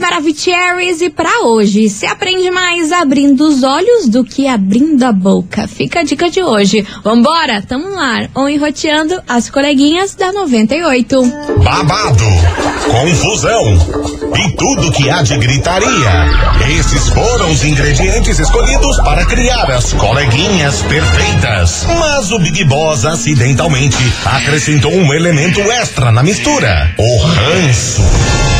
Maravicheries e para hoje, se aprende mais abrindo os olhos do que abrindo a boca. Fica a dica de hoje. Vambora, tamo ar, ou enroteando as coleguinhas da 98. Babado, confusão e tudo que há de gritaria. Esses foram os ingredientes escolhidos para criar as coleguinhas perfeitas. Mas o Big Boss acidentalmente acrescentou um elemento extra na mistura: o ranço.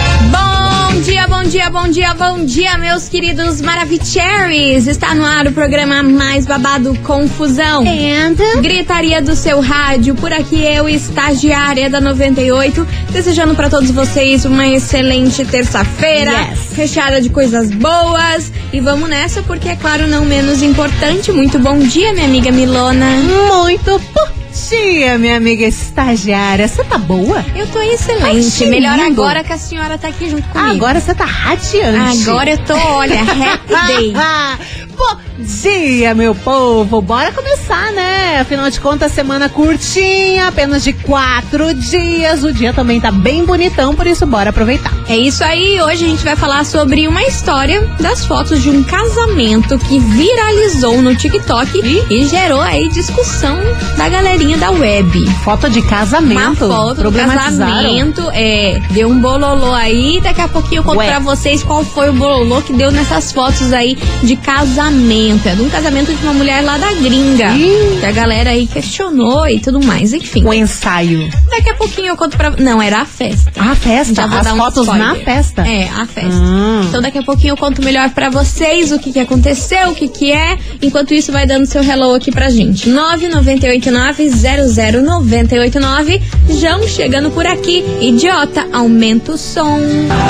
Bom dia, bom dia, bom dia, bom dia, meus queridos Maravicheries! Está no ar o programa mais babado Confusão. And? Gritaria do seu rádio, por aqui eu, estagiária da 98, desejando para todos vocês uma excelente terça-feira, Yes. recheada de coisas boas. E vamos nessa, porque é claro, não menos importante. Muito bom dia, minha amiga Milona. Muito bom dia, minha amiga estagiária. Você tá boa? Eu tô excelente. Ai, Melhor lindo. agora que a senhora tá aqui junto comigo. Agora você tá radiante. Agora eu tô, olha, happy day. Bom dia, meu povo. Bora começar, né? Afinal de contas, semana curtinha, apenas de quatro dias. O dia também tá bem bonitão, por isso bora aproveitar. É isso aí, hoje a gente vai falar sobre uma história das fotos de um casamento que viralizou no TikTok e gerou aí discussão da galerinha da web. Foto de casamento. Uma foto do casamento, é, deu um bololô aí, daqui a pouquinho eu conto Ué. pra vocês qual foi o bololô que deu nessas fotos aí de casamento. É de um casamento de uma mulher lá da gringa. Ih. Que a galera aí questionou e tudo mais, enfim. O ensaio. Daqui a pouquinho eu conto pra... Não, era a festa. A festa. As um fotos spoiler. na festa. É, a festa. Hum. Então daqui a pouquinho eu conto melhor pra vocês o que, que aconteceu, o que, que é. Enquanto isso, vai dando seu hello aqui pra gente. 998900989. João chegando por aqui. Idiota, aumenta o som.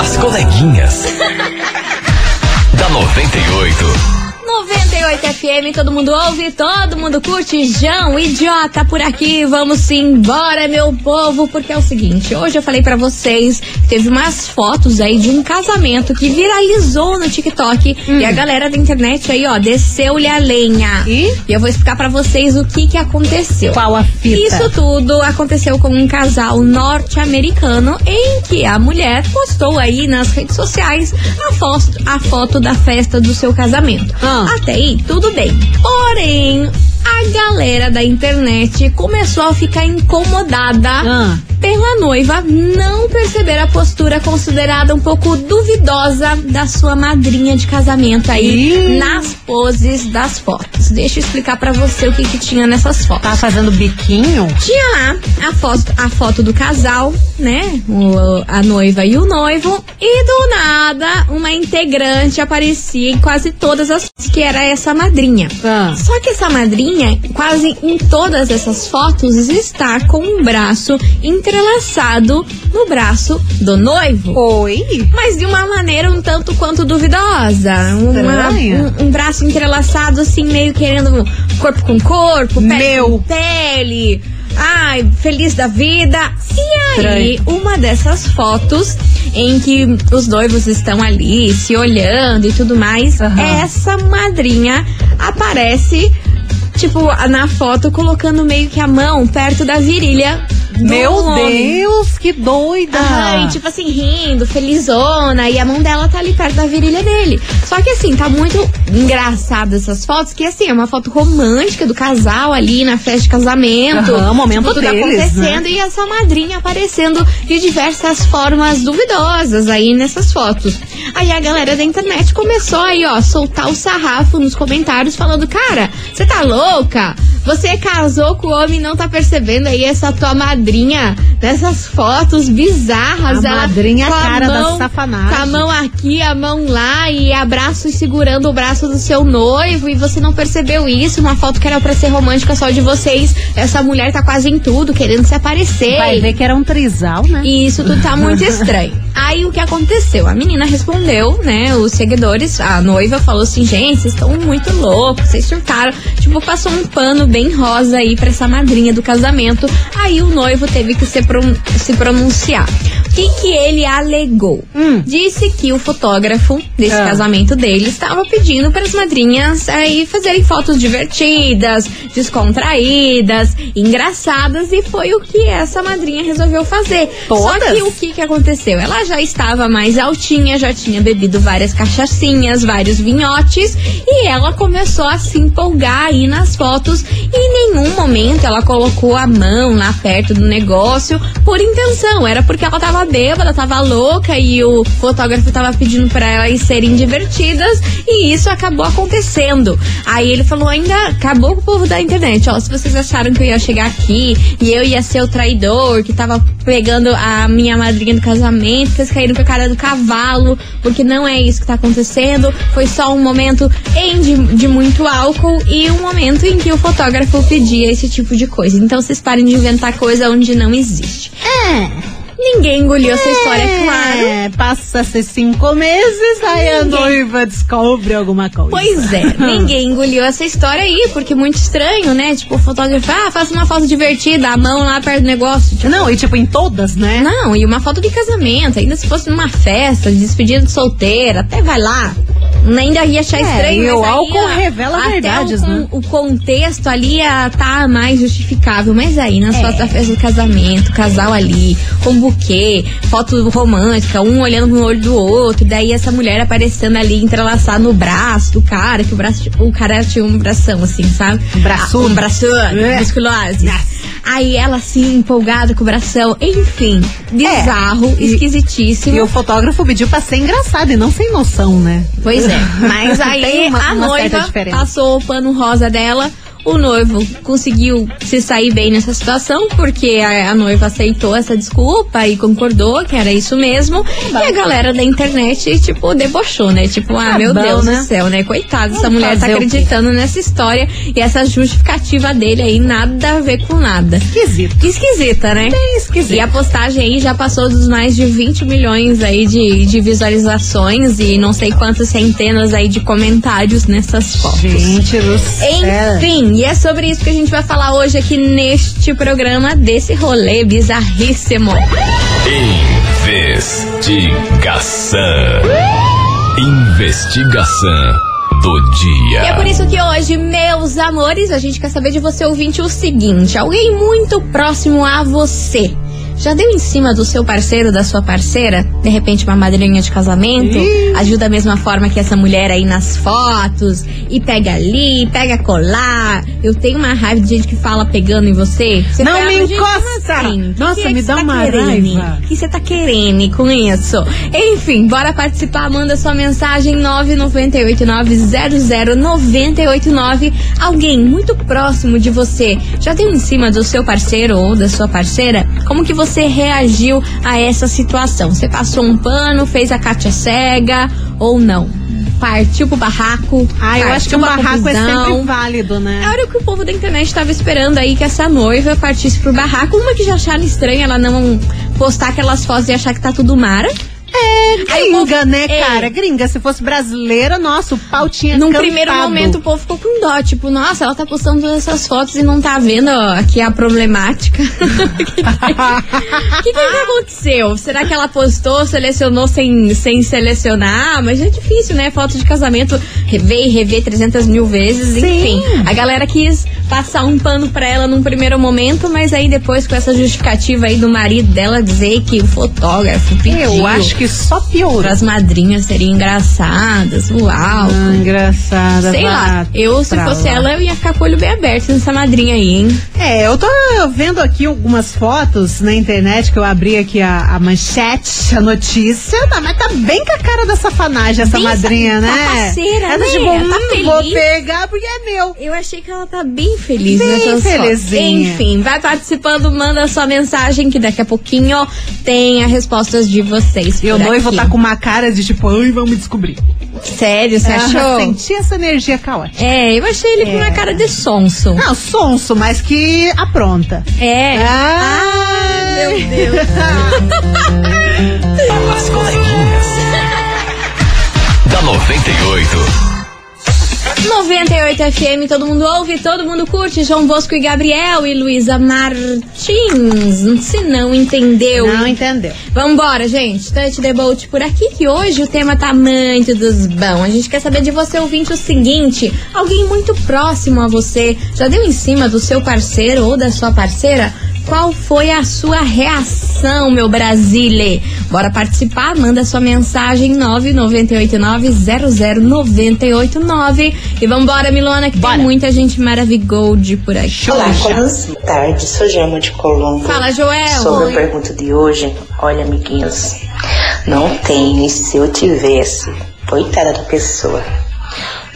As coleguinhas. da 98. 98 FM, todo mundo ouve, todo mundo curte. João, idiota por aqui. Vamos embora, meu povo, porque é o seguinte: hoje eu falei pra vocês que teve umas fotos aí de um casamento que viralizou no TikTok e a galera da internet aí, ó, desceu-lhe a lenha. E? eu vou explicar pra vocês o que que aconteceu. Qual a fita? Isso tudo aconteceu com um casal norte-americano em que a mulher postou aí nas redes sociais a foto, a foto da festa do seu casamento. Ah. Até aí, tudo bem. Porém, a galera da internet começou a ficar incomodada Ah. pela noiva não perceber a postura considerada um pouco duvidosa da sua madrinha de casamento aí Ih. nas poses das fotos. Deixa eu explicar pra você o que, que tinha nessas fotos. Tá fazendo biquinho? Tinha lá a foto, a foto do casal, né? O- a noiva e o noivo. E do nada, uma integrante aparecia em quase todas as fotos, que era essa madrinha. Ah. Só que essa madrinha, quase em todas essas fotos, está com um braço entrelaçado no braço do noivo. Oi? Mas de uma maneira um tanto quanto duvidosa. Uma- um, um braço entrelaçado, assim, meio querendo corpo com corpo, pele Meu. com pele. Ai, feliz da vida. E aí, uma dessas fotos em que os noivos estão ali se olhando e tudo mais, Aham. essa madrinha aparece, tipo, na foto, colocando meio que a mão perto da virilha. Meu homem. Deus, que doida! Ai, tipo assim, rindo, felizona, e a mão dela tá ali perto da virilha dele. Só que assim, tá muito engraçado essas fotos, que assim, é uma foto romântica do casal ali na festa de casamento. Aham, o momento tipo, tudo deles, acontecendo e essa madrinha aparecendo de diversas formas duvidosas aí nessas fotos. Aí a galera da internet começou aí, ó, soltar o sarrafo nos comentários falando, cara, você tá louca? Você casou com o homem e não tá percebendo aí essa tua madrinha nessas fotos bizarras. A ela madrinha, com a cara da mão- safanagem. Com a mão aqui, a mão lá e abraço e segurando o braço do seu noivo e você não percebeu isso. Uma foto que era pra ser romântica só de vocês. Essa mulher tá quase em tudo, querendo se aparecer. Vai ver que era um trisal, né? E isso tudo tá muito estranho. Aí o que aconteceu? A menina respondeu, né? Os seguidores, a noiva falou assim: gente, vocês estão muito loucos, vocês surtaram. Tipo, passou um pano bem rosa aí pra essa madrinha do casamento. Aí o noivo teve que se pronunciar. O que, que ele alegou? Disse que o fotógrafo desse Ah. casamento dele estava pedindo para as madrinhas aí fazerem fotos divertidas, descontraídas, engraçadas e foi o que essa madrinha resolveu fazer. Só Todas? que o que, que aconteceu? Ela já estava mais altinha, já tinha bebido várias cachaçinhas, vários vinhotes e ela começou a se empolgar aí nas fotos e em nenhum momento ela colocou a mão lá perto do negócio por intenção. Era porque ela tava bêbada, tava louca e o fotógrafo tava pedindo para elas serem divertidas e isso acabou acontecendo. Aí ele falou ainda, acabou com o povo da internet, ó, se vocês acharam que eu ia chegar aqui e eu ia ser o traidor que tava pegando a minha madrinha do casamento, vocês caíram com a cara do cavalo, porque não é isso que tá acontecendo. Foi só um momento em de, de muito álcool e um momento em que o fotógrafo pedia esse tipo de coisa. Então vocês parem de inventar coisa onde não existe. É. Ninguém engoliu essa história, é claro. É, passa-se cinco meses, aí a noiva descobre alguma coisa. Pois é, ninguém engoliu essa história aí, porque é muito estranho, né? Tipo, o fotógrafo, ah, faça uma foto divertida, a mão lá perto do negócio. Tipo, Não, e tipo, em todas, né? Não, e uma foto de casamento, ainda se fosse numa festa, de despedida de solteira, até vai lá. Ainda ia achar É, estranho, e o aí, álcool ó, revela até verdades, o, né? O contexto ali ia tá mais justificável, mas aí nas É. fotos da festa do casamento, casal ali, com buquê, foto romântica, um olhando no olho do outro, daí essa mulher aparecendo ali entrelaçada no braço do cara, que o braço, o cara tinha um bração assim, sabe? Um braçudo. Ah, Um braçudo, É. musculoso. Aí ela assim, empolgada com o bração, enfim, bizarro, É. E- esquisitíssimo. E o fotógrafo pediu pra ser engraçado e não sem noção, né? Pois é, mas aí uma- a noiva passou o pano rosa dela. O noivo conseguiu se sair bem nessa situação, porque a, a noiva aceitou essa desculpa e concordou que era isso mesmo. E a galera da internet, tipo, debochou, né? Tipo, ah, Tá meu bom, Deus né? do céu, né? Coitada, essa mulher tá acreditando nessa história e essa justificativa dele aí, nada a ver com nada. Esquisito. Esquisita, né? Bem esquisito. E a postagem aí já passou dos mais de 20 milhões aí de, de visualizações e não sei quantas centenas aí de comentários nessas fotos. Gente do céu. Enfim, e é sobre isso que a gente vai falar hoje aqui neste programa desse rolê bizarríssimo. Investigação. Investigação do dia. E é por isso que hoje, meus amores, a gente quer saber de você ouvinte o seguinte: alguém muito próximo a você. Já deu em cima do seu parceiro, da sua parceira? De repente, uma madrinha de casamento? Agiu da mesma forma que essa mulher aí nas fotos? E pega ali, pega colar. Eu tenho uma raiva de gente que fala pegando em você. Você Não fala, me "Gente, como encosta!" assim? Nossa, que me você dá tá uma querendo? raiva. O que você tá querendo com isso? Enfim, bora participar. Manda sua mensagem 998900989. Alguém muito próximo de você já deu em cima do seu parceiro ou da sua parceira? Como que você reagiu a essa situação? Você passou um pano, fez a Kátia cega ou não? Partiu pro barraco? Ah, eu acho que pra barraco é sempre válido, né? Era o que o povo da internet estava esperando aí que essa noiva partisse pro barraco. Uma que já acharam estranho ela não postar aquelas fotos e achar que tá tudo mara. Povo- Gringa, né, É. cara? Gringa. Se fosse brasileira, nossa, o pau tinha Num primeiro momento o povo ficou com dó, tipo, nossa, ela tá postando todas essas fotos e não tá vendo ó, aqui a problemática. O que, que, que aconteceu? Será que ela postou, selecionou sem, sem selecionar? Mas é difícil, né? Foto de casamento, rever e rever 300 mil vezes, enfim. A galera quis passar um pano pra ela num primeiro momento, mas aí depois com essa justificativa aí do marido dela dizer que o fotógrafo pediu Eu acho que só piorou. as madrinhas seriam engraçadas, uau. Ah, engraçada. Sei lá, eu se fosse lá. ela, eu ia ficar com o olho bem aberto nessa madrinha aí, hein? É, eu tô vendo aqui algumas fotos na internet que eu abri aqui a, a manchete, a notícia, tá, mas tá bem com a cara da safanagem essa Bem madrinha, sa- né? trapaceira, Ela né? tipo, Tá hum, vou feliz. pegar porque é meu. Eu achei que ela tá bem feliz Bem nessas fotos. felizinha. Enfim, vai participando, manda sua mensagem que daqui a pouquinho tem as respostas de vocês. E por noivo aqui. tá com uma cara de tipo, ai, vamos descobrir. Sério, você Ah, achou? Senti essa energia caótica. É, eu achei ele com uma cara de sonso. Não, sonso, mas que apronta. É. Ah, meu Deus. 98 FM, todo mundo ouve, todo mundo curte. João Bosco e Gabriel e Luísa Martins. Se não entendeu. Não entendeu. Vambora, gente. Touch the boat por aqui, que hoje o tema tá muito dos bons. A gente quer saber de você, ouvinte, o seguinte: alguém muito próximo a você já deu em cima do seu parceiro ou da sua parceira? Qual foi a sua reação, meu Brasile? Bora participar? Manda sua mensagem 998900989. E vambora, Milona, que Bora. tem muita gente maravigold por aqui. Olá, boa tarde. Sou Jama de Colombo. Fala, Joel. Sobre Oi. a pergunta de hoje, olha, amiguinhos, não tem e se eu tivesse, coitada da pessoa.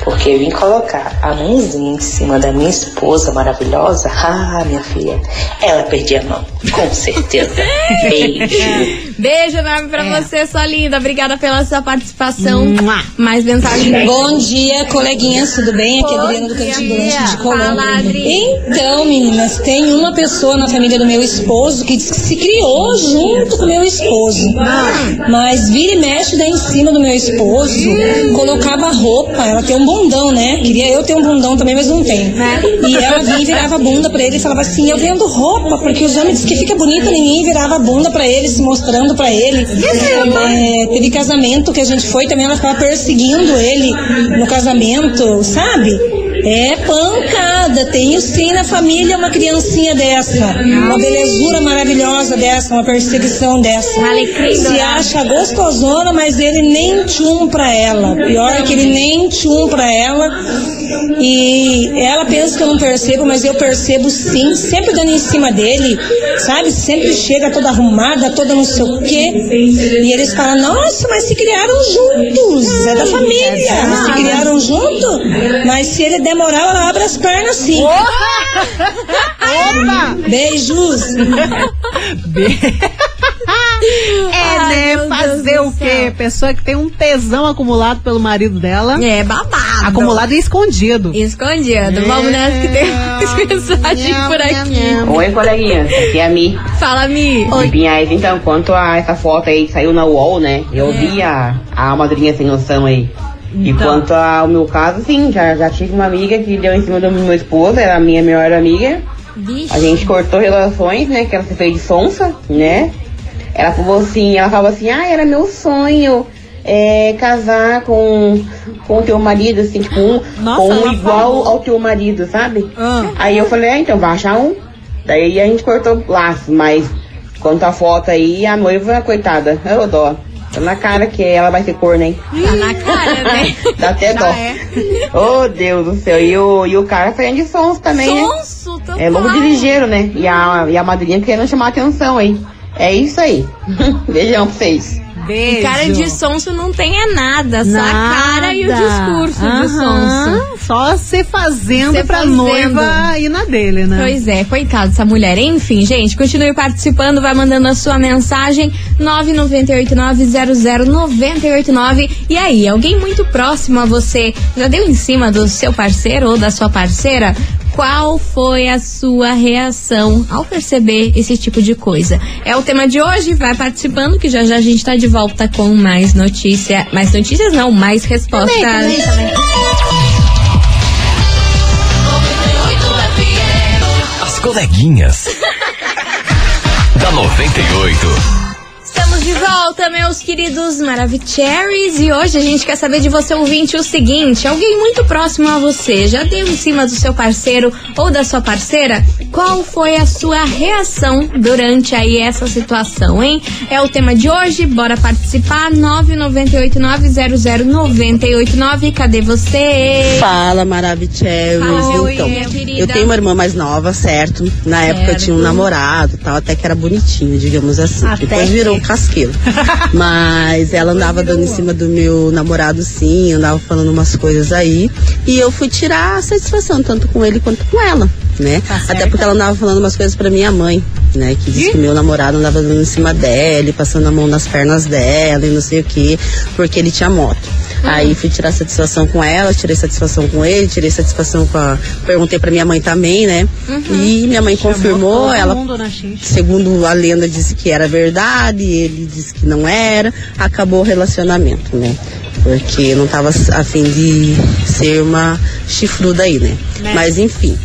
Porque eu vim colocar a mãozinha em cima da minha esposa maravilhosa, ah, minha filha, ela perdia a mão, com certeza. Beijo. Beijo enorme pra É. você, sua linda. Obrigada pela sua participação. Mua. Mais mensagem. Bom dia, coleguinhas, tudo bem? Aqui é a Bom Adriana do. Cantinho do Lanche de Colômbia. Fala. Então, meninas, tem uma pessoa na família do meu esposo que diz que se criou junto com o meu esposo. Mas vira e mexe daí em cima do meu esposo, colocava roupa, ela tem um bundão, né? Queria eu ter um bundão também, mas não tem. E ela vinha e virava a bunda pra ele e falava assim, eu vendo roupa, porque os homens dizem que fica bonita em mim, e virava a bunda pra ele, se mostrando pra ele. É, teve casamento que a gente foi, também ela ficava perseguindo ele no casamento, sabe? É pancada, tenho sim na família uma criancinha dessa, uma belezura maravilhosa dessa, uma perseguição dessa. Se acha gostosona, mas ele nem tchum pra ela. Pior que ele nem tchum pra ela. E ela pensa que eu não percebo, mas eu percebo sim, sempre dando em cima dele, sabe? Sempre chega toda arrumada, toda não sei o quê. E eles falam, nossa, mas se criaram juntos, é da família. Se criaram junto, mas se ele demorar, ela abre as pernas sim. Beijos! É, Ai, né? Fazer Deus o quê? Pessoa que tem um tesão acumulado pelo marido dela. É babado. Acumulado e escondido. Escondido. Vamos nessa que tem mais mensagem por aqui. Oi, coleguinha. Aqui é a Mi. Fala, Mi. De Pinhais. Então, quanto a essa foto aí que saiu na UOL, né? Eu vi a, a madrinha sem noção aí. E Então. quanto ao meu caso, sim, já, já tive uma amiga que deu em cima do meu esposo, era a minha melhor amiga. Vixe. A gente cortou relações, né? Que ela se fez de sonsa, né? Ela falou assim, ela falava assim, ah, era meu sonho é, casar com com o teu marido, assim, tipo, um, Nossa, com um igual falou. ao teu marido, sabe? Ah. Aí eu falei, ah, então vai achar um. Daí a gente cortou o laço, mas quanto à foto aí, a noiva, coitada, eu dó. Tá na cara que ela vai ser corno, hein? Tá na cara, né? Dá até dó. É? Oh, Deus do céu. E o, e o cara de sons também, né? Sonso, total. É lobo de ligeiro, né? E a, e a madrinha querendo chamar atenção aí. É isso aí. Beijão pra vocês. Beijo. Cara de sonso não tem é nada, só a Nada. cara e o discurso do sonso. Só se fazendo Se pra fazendo. noiva ir na dele, né? Pois é, coitada dessa mulher. Enfim, gente, continue participando, vai mandando a sua mensagem 998900989. E aí, alguém muito próximo a você já deu em cima do seu parceiro ou da sua parceira? Qual foi a sua reação ao perceber esse tipo de coisa? É o tema de hoje, vai participando que já já a gente tá de volta com mais notícia, mais notícias não, mais respostas. As coleguinhas. da 98. Estamos de volta, meus queridos Maravicheries. E hoje a gente quer saber de você, ouvinte, o seguinte: alguém muito próximo a você já deu em cima do seu parceiro ou da sua parceira? Qual foi a sua reação durante aí essa situação, hein? É o tema de hoje, bora participar. 998900989. Cadê você? Fala, Maravicheries. Oi, então, eu tenho uma irmã mais nova, certo? Na época eu tinha um Certo. namorado e tal, até que era bonitinho, digamos assim. Até Depois virou um casqueiro. Mas ela andava dando em cima do meu namorado, sim, andava falando umas coisas aí. E eu fui tirar a satisfação, tanto com ele quanto com ela, né? Tá até porque ela andava falando umas coisas pra minha mãe, né? Que disse que meu namorado andava dando em cima dela, e passando a mão nas pernas dela e não sei o que, porque ele tinha moto. Aí fui tirar satisfação com ela, tirei satisfação com ele, tirei satisfação com a. Perguntei pra minha mãe também, né? E minha mãe confirmou, ela xixi. Segundo a lenda disse que era verdade, ele disse que não era, acabou o relacionamento, né? Porque não tava a fim de ser uma chifruda aí, né? Mas enfim.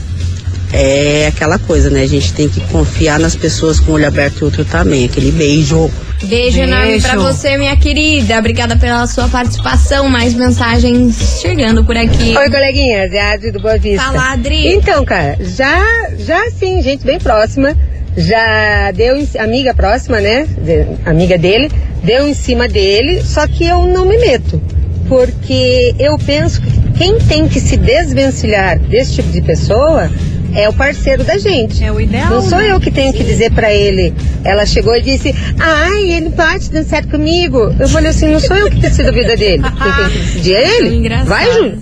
É aquela coisa, né? A gente tem que confiar nas pessoas com o olho aberto e outro também. Aquele beijo. Beijo enorme pra você, minha querida. Obrigada pela sua participação. Mais mensagens chegando por aqui. Oi, coleguinhas, é a Adri do Boa Vista. Fala, Adri. Então, cara, já, já sim, gente bem próxima, já deu, amiga próxima, né, de- amiga dele, deu em cima dele, só que eu não me meto, porque eu penso que quem tem que se desvencilhar desse tipo de pessoa é o parceiro da gente. É o ideal. Não sou né? eu que tenho que dizer pra ele. Ela chegou e disse: Ai, ele pode dançar comigo. Eu falei assim: Não sou eu que decido a vida dele. Quem tem que decidir é ele. engraçadas. Vai, Júlio.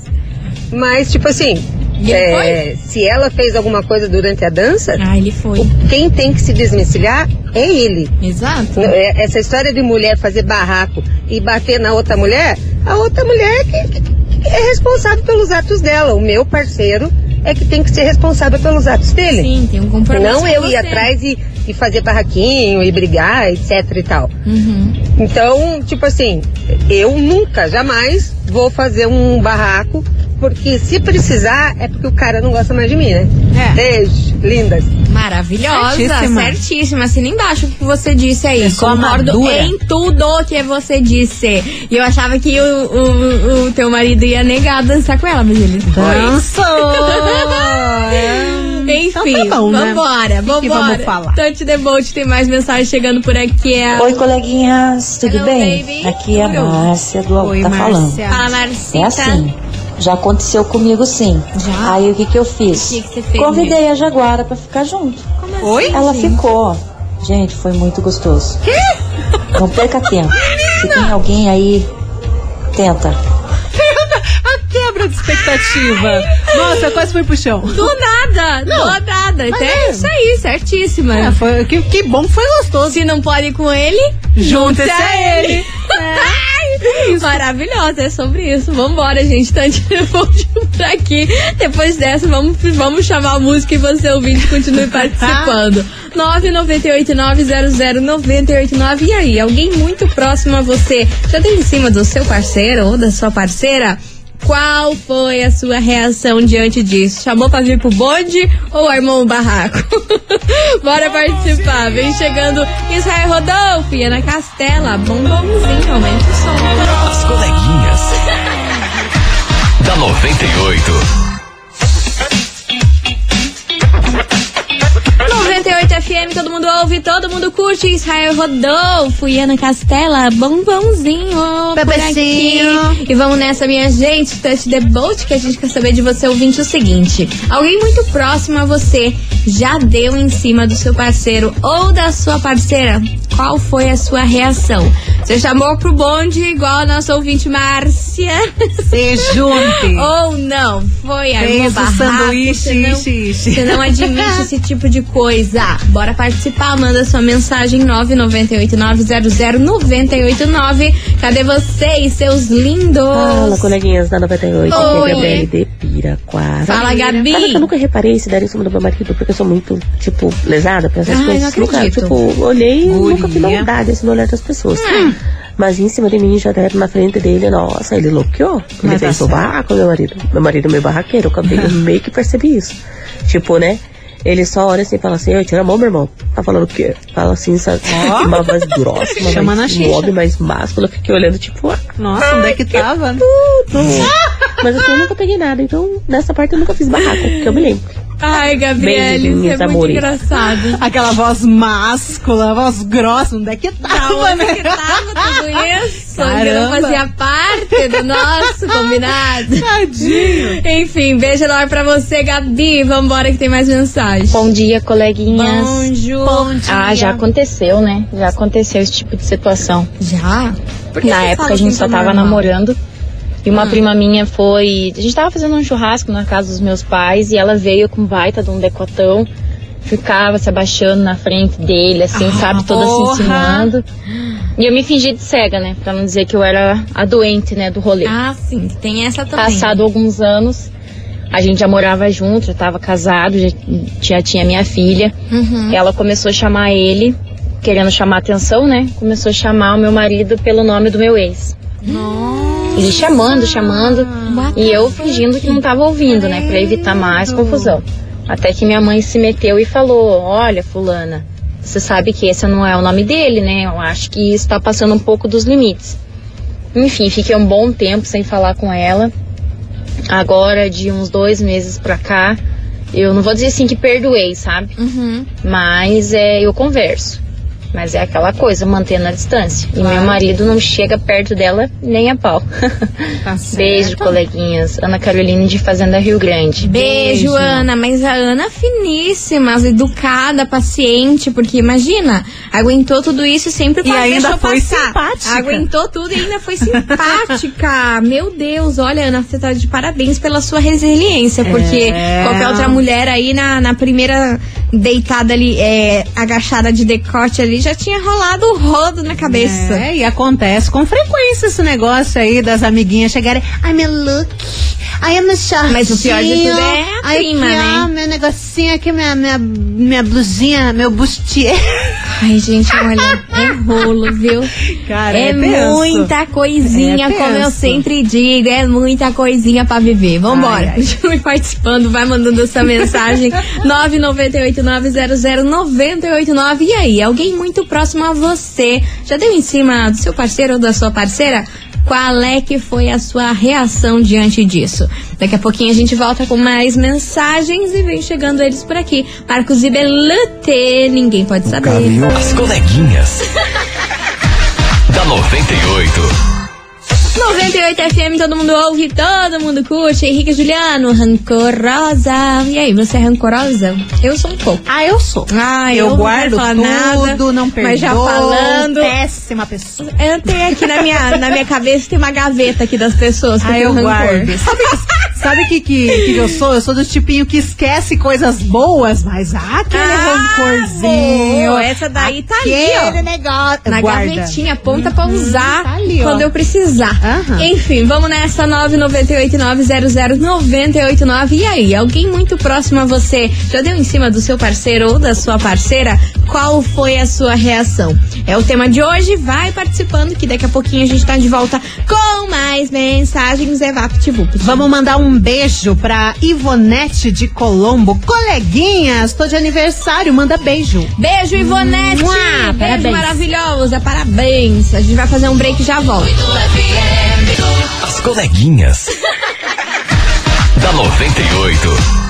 Mas, tipo assim, é, se ela fez alguma coisa durante a dança, Ah, ele foi. quem tem que se desvencilhar é ele. Exato. É, Essa história de mulher fazer barraco e bater na outra mulher, a outra mulher que, que- que é responsável pelos atos dela. O meu parceiro é que tem que ser responsável pelos atos dele. Sim, tem um compromisso. Não eu ir atrás e, e fazer barraquinho e brigar, etc e tal. Uhum. Então, tipo assim, eu nunca, jamais vou fazer um barraco, porque se precisar é porque o cara não gosta mais de mim, né? É. Beijo, lindas. Maravilhosa, Certíssima. certíssima. Assina embaixo o que você disse aí. É só Concordo madura. em tudo que você disse. E eu achava que o, o, o teu marido ia negar dançar com ela, mas ele. Dançou! Enfim, Então tá bom, né? vambora, que vambora. vamos falar? The boat, tem mais mensagem chegando por aqui. É... Oi, coleguinhas, tudo Hello, bem? baby. Aqui é a. Márcia do Alto Oi, tá falando. Márcia. Fala, Marcita. É assim, já aconteceu comigo sim. Já? Aí o que que eu fiz? O que que você fez, Convidei a Jaguara pra ficar junto. Como assim? Oi? Ela ficou. Gente, foi muito gostoso. Não perca tempo. Se tem alguém aí, tenta. A quebra de expectativa. Nossa, quase fui pro chão. Do nada, do nada. Então é isso aí, certíssima. É, foi, que, que bom que foi gostoso. Se não pode ir com ele, Junte-se junte-se a ele. Ai, Maravilhosa, é sobre isso. Vambora, gente. Tá de volta por aqui. Depois dessa, vamos, vamos chamar a música e você ouvinte continue participando. 998-900-989. E aí, alguém muito próximo a você já deu em cima do seu parceiro ou da sua parceira? Qual foi a sua reação diante disso? Chamou pra vir pro bonde ou armou um barraco? Bora participar. Vem chegando Israel Rodolfo e Ana Castela. Bombonzinho, aumenta o som. As coleguinhas. da 98. 98 todo mundo ouve, todo mundo curte. Israel Rodolfo e Ana Castela, bombonzinho. aqui. E vamos nessa, minha gente. Touch the boat, que a gente quer saber de você, ouvinte, o seguinte: alguém muito próximo a você já deu em cima do seu parceiro ou da sua parceira? Qual foi a sua reação? Você chamou pro bonde igual a nossa ouvinte Márcia? Se junte. Ou não? Foi Fez o barraco, sanduíche, você não- ixi, ixi. Você não admite esse tipo de coisa. Bora participar, manda sua mensagem 998-900-989. Cadê vocês, seus lindos? Fala, coleguinhas da 98, aqui é Oi. a Gabriele de Piraquara. Fala, Gabi. Sabe que eu nunca reparei se der em cima do meu marido, porque eu sou muito, tipo, lesada pra essas Ai, coisas. não nunca, acredito. tipo, olhei e nunca vi maldade assim no olhar das pessoas. Hum. Mas em cima de mim, já deram na frente dele, nossa, ele bloqueou. Ele Mas fez o certo. barraco, meu marido. Meu marido é meio barraqueiro, eu eu meio que percebi isso. Tipo, né? Ele só olha assim e fala assim, "Ô, tira a mão, meu irmão. Tá falando o quê? Fala assim, sabe? Ó. Uma voz grossa, uma Chama voz homem mais másculo. Eu fiquei olhando, tipo, ah, Nossa, onde é que tava? mas assim, eu nunca peguei nada, então nessa parte eu nunca fiz barraco, que eu me lembro. Ai, Gabriele, isso é muito amores. engraçado. Aquela voz máscula, voz grossa, onde é que tava, Onde né? que tava tudo isso? Que não Caramba. fazia parte do nosso combinado. Tadinho. Enfim, beijo enorme pra você, Gabi. Vambora que tem mais mensagem. Bom dia, coleguinhas. Bonjour. Bom dia. Ah, já aconteceu, né? Já aconteceu esse tipo de situação. Já? Por que Na época a gente assim só tava normal? namorando. E uma prima minha foi. A gente tava fazendo um churrasco na casa dos meus pais e ela veio com baita de um decotão. Ficava se abaixando na frente dele, assim, Ah, sabe? Toda porra. se insinuando. E eu me fingi de cega, né? Pra não dizer que eu era a doente, né? Do rolê. Ah, sim, tem essa também. Passado alguns anos, a gente já morava junto, já tava casado, já, já tinha minha filha. Uhum. Ela começou a chamar ele, querendo chamar atenção, né? Começou a chamar o meu marido pelo nome do meu ex. Ele chamando, chamando, e eu fingindo que não tava ouvindo, né, Pra evitar mais confusão. Até que minha mãe se meteu e falou: Olha, Fulana, você sabe que esse não é o nome dele, né? Eu acho que isso tá passando um pouco dos limites. Enfim, fiquei um bom tempo sem falar com ela. Agora, de uns dois meses pra cá, eu não vou dizer assim que perdoei, sabe? Mas é, eu converso. Mas é aquela coisa, mantendo a distância. E meu marido não chega perto dela nem a pau. Beijo, coleguinhas. Ana Carolina de Fazenda Rio Grande. Beijo, Ana. Mas a Ana é finíssima, educada, paciente, porque imagina, aguentou tudo isso e sempre E ainda foi passar. simpática. Aguentou tudo e ainda foi simpática. Meu Deus, olha, Ana, você tá de parabéns pela sua resiliência, porque É. qualquer outra mulher aí na, na primeira deitada ali, é, agachada de decote ali, já tinha rolado o rodo na cabeça. É, e acontece com frequência esse negócio aí das amiguinhas chegarem. Ai, meu look. Ai, é meu shortinho. Mas o pior de tudo é a Ai, prima, aqui, né? ó, meu negocinho aqui, minha, minha, minha blusinha, meu bustier. Ai, gente, olha, é rolo, viu? Cara, é é muita coisinha, É como eu sempre digo, é muita coisinha pra viver. Vambora, Ai, ai. continue participando, vai mandando essa mensagem. 998900989. E aí, alguém muito próximo a você já deu em cima do seu parceiro ou da sua parceira? Qual é que foi a sua reação diante disso? Daqui a pouquinho a gente volta com mais mensagens e vem chegando eles por aqui. Marcos e Belute, ninguém pode saber. As coleguinhas. da 98. 98 FM, todo mundo ouve, todo mundo curte. Henrique Juliano, rancorosa. E aí, você é rancorosa? Eu sou um pouco. Ah, eu sou. Ah, eu não guardo falar tudo, nada, não perdoo. Mas já falando. Péssima pessoa. Eu tenho aqui na minha, na minha cabeça, tem uma gaveta aqui das pessoas que Ah, eu guardo. Sabe, sabe que, que, que eu sou? Eu sou do tipinho que esquece coisas boas, mas ah, aquele Ah, rancorzinho. boa, essa daí tá ali, ó. negócio. Na guarda. gavetinha, ponta pra usar tá ali, quando eu precisar. Aham. Enfim, vamos nessa 998900989. E aí, alguém muito próximo a você já deu em cima do seu parceiro ou da sua parceira? Qual foi a sua reação? É o tema de hoje. Vai participando que daqui a pouquinho a gente tá de volta com mais mensagens. É VaptVupt. Vamos mandar um beijo pra Ivonete de Colombo. Coleguinhas, tô de aniversário, manda beijo. Beijo, Ivonete! Mua, Beijo parabéns. maravilhosa, parabéns. A gente vai fazer um break e já volta. As coleguinhas. da 98.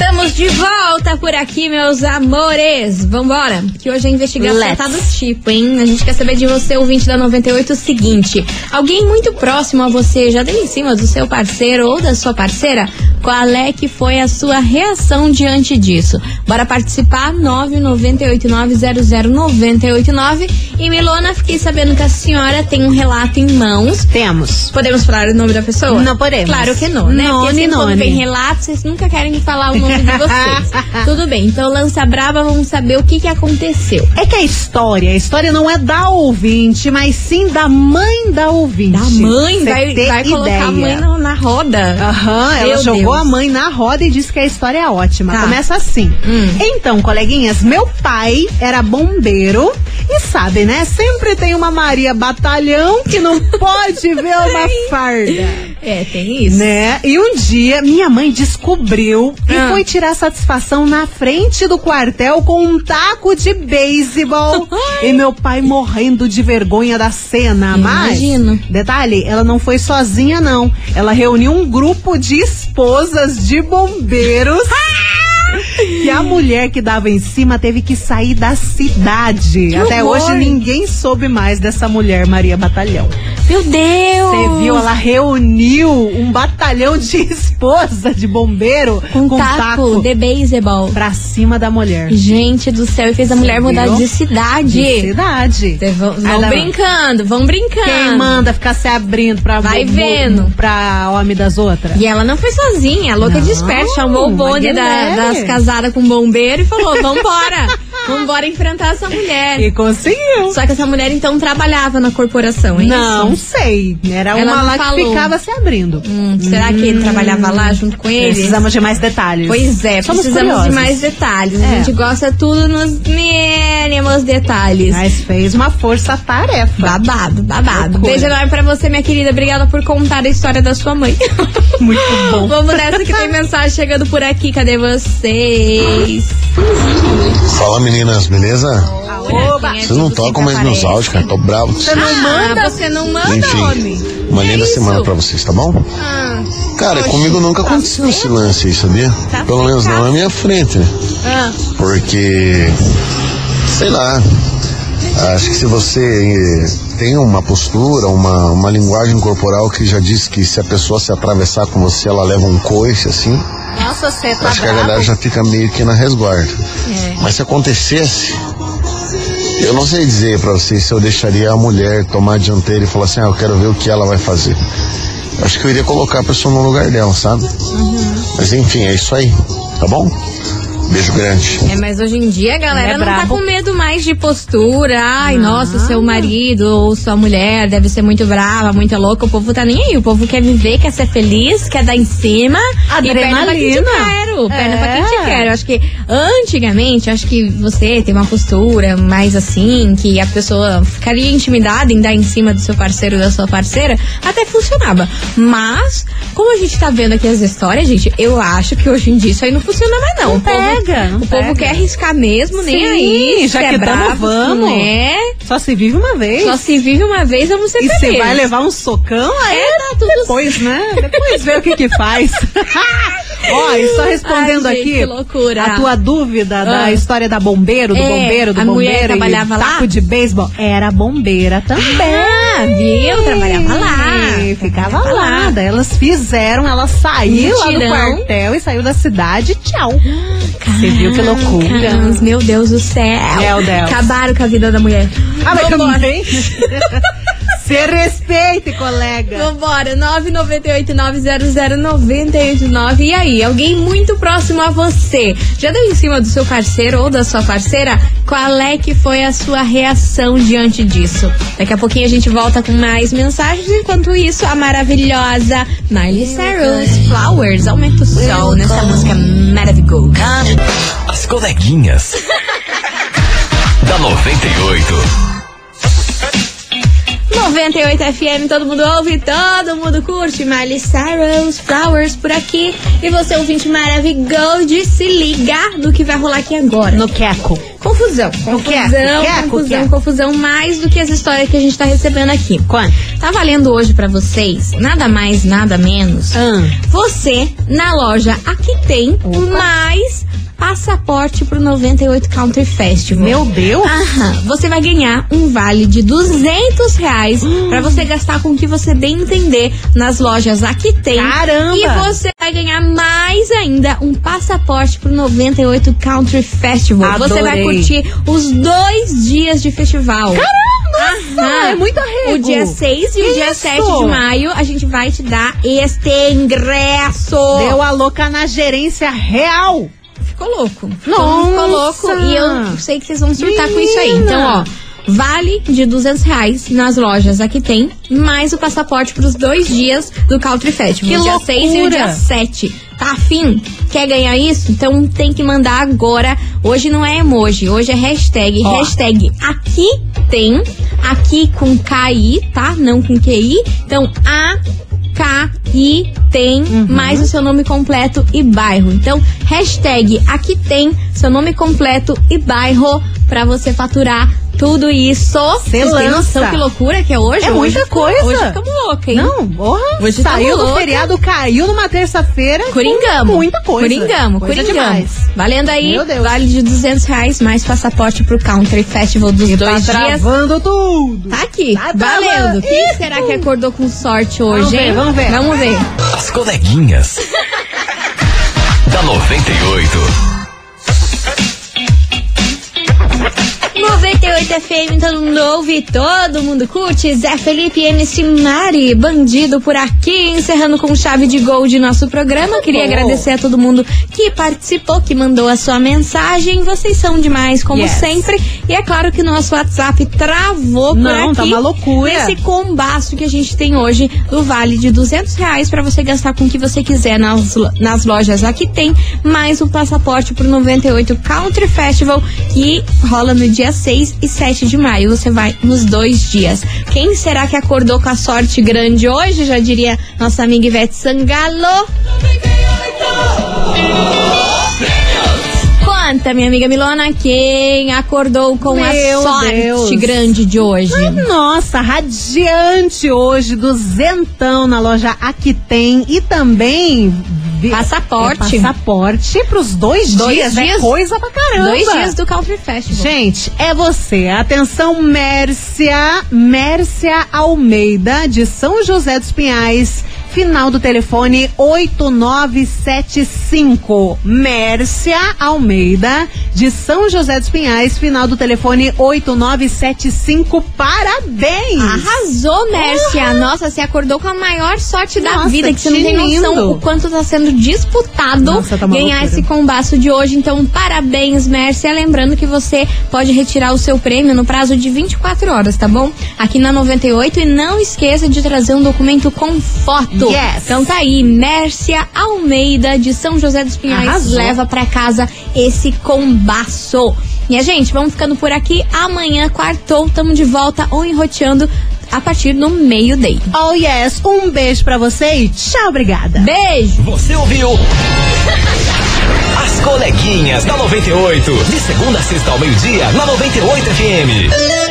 Estamos de volta por aqui, meus amores. Vambora, que hoje a investigação Let's. tá do tipo, hein? A gente quer saber de você, ouvinte da 98, o seguinte: alguém muito próximo a você já deu em cima do seu parceiro ou da sua parceira? Qual é que foi a sua reação diante disso? Bora participar, 998900989. E Milona, fiquei sabendo que a senhora tem um relato em mãos. Temos. Podemos falar o nome da pessoa? Não podemos. Claro que não, né? Nome, Porque sempre quando nome. vem relato, vocês nunca querem falar o nome de vocês. Tudo bem, então lança brava, vamos saber o que que aconteceu. É que a história, a história não é da ouvinte, mas sim da mãe da ouvinte. Da mãe, vai, vai colocar a mãe na, na roda. Aham, ela Meu jogou Deus. a mãe na roda e disse que a história é ótima. Tá. Começa assim. Hum. Então, coleguinhas, meu pai era bombeiro e sabe, né? Sempre tem uma Maria Batalhão que não pode ver uma farda. É, tem isso. Né? E um dia minha mãe descobriu e Ah. Foi tirar satisfação na frente do quartel com um taco de beisebol. e meu pai morrendo de vergonha da cena. Mas, Imagino. detalhe, ela não foi sozinha, não. Ela reuniu um grupo de esposas de bombeiros. E a mulher que dava em cima teve que sair da cidade. Que Até horror. hoje ninguém soube mais dessa mulher, Maria Batalhão. Meu Deus! Você viu, ela reuniu um batalhão de esposa de bombeiro com com taco, taco de beisebol. pra cima da mulher. Gente do céu, e fez a Você mulher mudar viu? de cidade. De cidade. Cê Vão, vão Ela- brincando, vão brincando. Quem manda ficar se abrindo pra, Vai bo- vendo. pra homem das outras? E ela não foi sozinha, a louca Não, de esperto, chamou o bonde da- das casadas com bombeiro e falou: vambora, vambora enfrentar essa mulher. E conseguiu. Só que essa mulher então trabalhava na corporação, é Não isso? Sei. Era Ela uma lá falou. que ficava se abrindo. Hum, será que ele trabalhava lá junto com ele? Precisamos de mais detalhes. Pois é, Somos precisamos curiosos. de mais detalhes. A É. gente gosta tudo nos mínimos detalhes. Mas fez uma força-tarefa. Babado, babado. Loucura. Beijo enorme pra você, minha querida. Obrigada por contar a história da sua mãe. Muito bom. Vamos nessa que tem mensagem chegando por aqui. Cadê vocês? Fala meninas, beleza? Oba! Vocês não tocam mais meus áudios, cara. Tô bravo. Você não manda? Você não manda, Enfim, homem? uma linda isso? semana pra vocês, tá bom? Ah, Cara, comigo nunca aconteceu esse lance aí, sabia? Tá Pelo menos não na minha frente, né? ah. Porque, sei lá, acho que se você eh, tem uma postura, uma, uma linguagem corporal que já diz que se a pessoa se atravessar com você, ela leva um coice, assim, Nossa, você tá acho que a bravo. galera já fica meio que na resguarda. Mas se acontecesse, eu não sei dizer pra vocês se eu deixaria a mulher tomar a dianteira e falar assim, ah, eu quero ver o que ela vai fazer. Acho que eu iria colocar a pessoa no lugar dela, sabe? Mas enfim, é isso aí, tá bom? Beijo grande. É, mas hoje em dia a galera É não tá com medo mais de postura. Ai, nossa, seu marido ou sua mulher deve ser muito brava, muito louca. O povo tá nem aí. O povo quer viver, quer ser feliz, quer dar em cima. E perna pra quem te Adrenalina. quero. Perna pra quem te É. quero. Eu acho que antigamente, acho que você tem uma postura mais assim, que a pessoa ficaria intimidada em dar em cima do seu parceiro ou da sua parceira, até funcionava. Mas, como a gente tá vendo aqui as histórias, gente, eu acho que hoje em dia isso aí não funciona mais não. Não o povo, pega, não o povo pega. quer arriscar mesmo, nem Sim, aí. já que é bravo, vamos. Né? Só se vive uma vez. Só se vive uma vez, vamos ser E você vai levar um socão, aí É, tá tudo depois, né? Depois vê o que que faz. Ó, e só respondendo Ai, gente, aqui a tua dúvida da Ah. história da bombeiro, do É, bombeiro, do a mulher bombeiro trabalhava e lá? taco de beisebol. Era bombeira também. Ah, viu? Trabalhava lá. E Ficava Trabalhava lá. lá. Daí elas fizeram, ela saiu lá do quartel e saiu da cidade. Tchau. Você viu que loucura? Caramba, meu Deus do céu. Meu Deus. Acabaram com a vida da mulher. Ah, mas também. Se respeite, colega. Vambora, 998-900-989. E aí, alguém muito próximo a você já deu em cima do seu parceiro ou da sua parceira? Qual é que foi a sua reação diante disso? Daqui a pouquinho a gente volta com mais mensagens. Enquanto isso, a maravilhosa Miley Cyrus Flowers aumenta o sol nessa música maravilhosa. As coleguinhas. da 98. 98 FM, todo mundo ouve, todo mundo curte. Miley Cyrus, Flowers por aqui. E você, ouvinte maravilhoso, se liga no que vai rolar aqui agora. No queco. Confusão. Confusão, queco, confusão, queco. confusão. Mais do que as histórias que a gente tá recebendo aqui. Quanto? Tá valendo hoje pra vocês, nada mais, nada menos. Ah. Você, na loja Aqui Tem, mais passaporte pro 98 Country Festival. Meu Deus. Aham. Você vai ganhar um vale de 200 reais pra você gastar com o que você bem entender nas lojas Aqui Tem. Caramba. E você vai ganhar mais ainda um passaporte pro 98 Country Festival. Você vai Adorei. curtir os dois dias de festival. Caramba! Aham. É muito arrego. O dia 6 e o dia Isso. 7 de maio, a gente vai te dar este ingresso. Deu a louca na gerência real. Ficou louco. Nossa. Ficou louco. E eu sei que vocês vão surtar com isso aí. Menina. Então, ó. Vale de 200 reais nas lojas aqui tem, mais o passaporte para os dois dias do Country Festival. Que o dia loucura. 6 e o dia 7. Tá afim? Quer ganhar isso? Então tem que mandar agora. Hoje não é emoji, hoje é hashtag. Ó. Hashtag aqui tem, aqui com KI, tá? Não com QI. Então, a K-I tem Uhum. mais o seu nome completo e bairro. Então, hashtag aqui tem seu nome completo e bairro pra você faturar tudo isso. Cê Vocês têm lança. noção que loucura que é hoje? É Hoje muita coisa. Hoje ficamos loucos, hein? Não, porra. Hoje saiu tamo do louca. feriado, caiu numa terça-feira. Coringamos. Muita coisa. Coringamos, Coisa coringamos. demais. Valendo aí, Meu Deus. vale de 200 reais, mais passaporte pro Country Festival dos E dois tá dias. travando tudo. Tá aqui, Tá valendo. Quem Isso. será que acordou com sorte hoje, Vamos ver, hein? vamos ver. Vamos ver. As coleguinhas. da 98. 98 FM, todo mundo ouve, todo mundo curte. Zé Felipe, MC Mari, bandido por aqui, encerrando com chave de gol de nosso programa. Queria agradecer a todo mundo que participou, que mandou a sua mensagem. Vocês são demais, como Yes. sempre. E é claro que o nosso WhatsApp travou por Não, aqui. tá uma loucura. Nesse combaço que a gente tem hoje do vale de 200 reais pra você gastar com o que você quiser nas, nas lojas. Aqui tem mais um passaporte pro 98 Country Festival que rola no dia 6 e 7 de maio. Você vai nos dois dias. Quem será que acordou com a sorte grande hoje? Já diria nossa amiga Ivete Sangalo. Conta, minha amiga Milona, quem acordou com a Meu sorte Deus. grande de hoje? Nossa, radiante hoje, duzentão na loja Aqui Tem e também Passaporte. é passaporte pros dois, Dois dias, é dias. coisa pra caramba. Dois dias do Country Festival. Gente, é você. Atenção, Mércia, Mércia Almeida, de São José dos Pinhais. Final do telefone 8975. Mércia Almeida, de São José dos Pinhais. Final do telefone 8975. Parabéns! Arrasou, Mércia! Nossa, você acordou com a maior sorte da Nossa, vida, que você não tem noção lindo. o quanto tá sendo disputado Nossa, tá ganhar loucura. esse combaço de hoje. Então, parabéns, Mércia. Lembrando que você pode retirar o seu prêmio no prazo de 24 horas, tá bom? Aqui na 98 e não esqueça de trazer um documento com foto. Yes. Então tá aí, Mércia Almeida de São José dos Pinhais Arrasou. leva pra casa esse combaço. Minha gente, vamos ficando por aqui. Amanhã, quartou, tamo de volta ou enroteando a partir do meio-day. Oh yes, um beijo pra você e tchau, obrigada. Beijo! Você ouviu? As coleguinhas da 98. De segunda a sexta ao meio-dia, na 98 FM.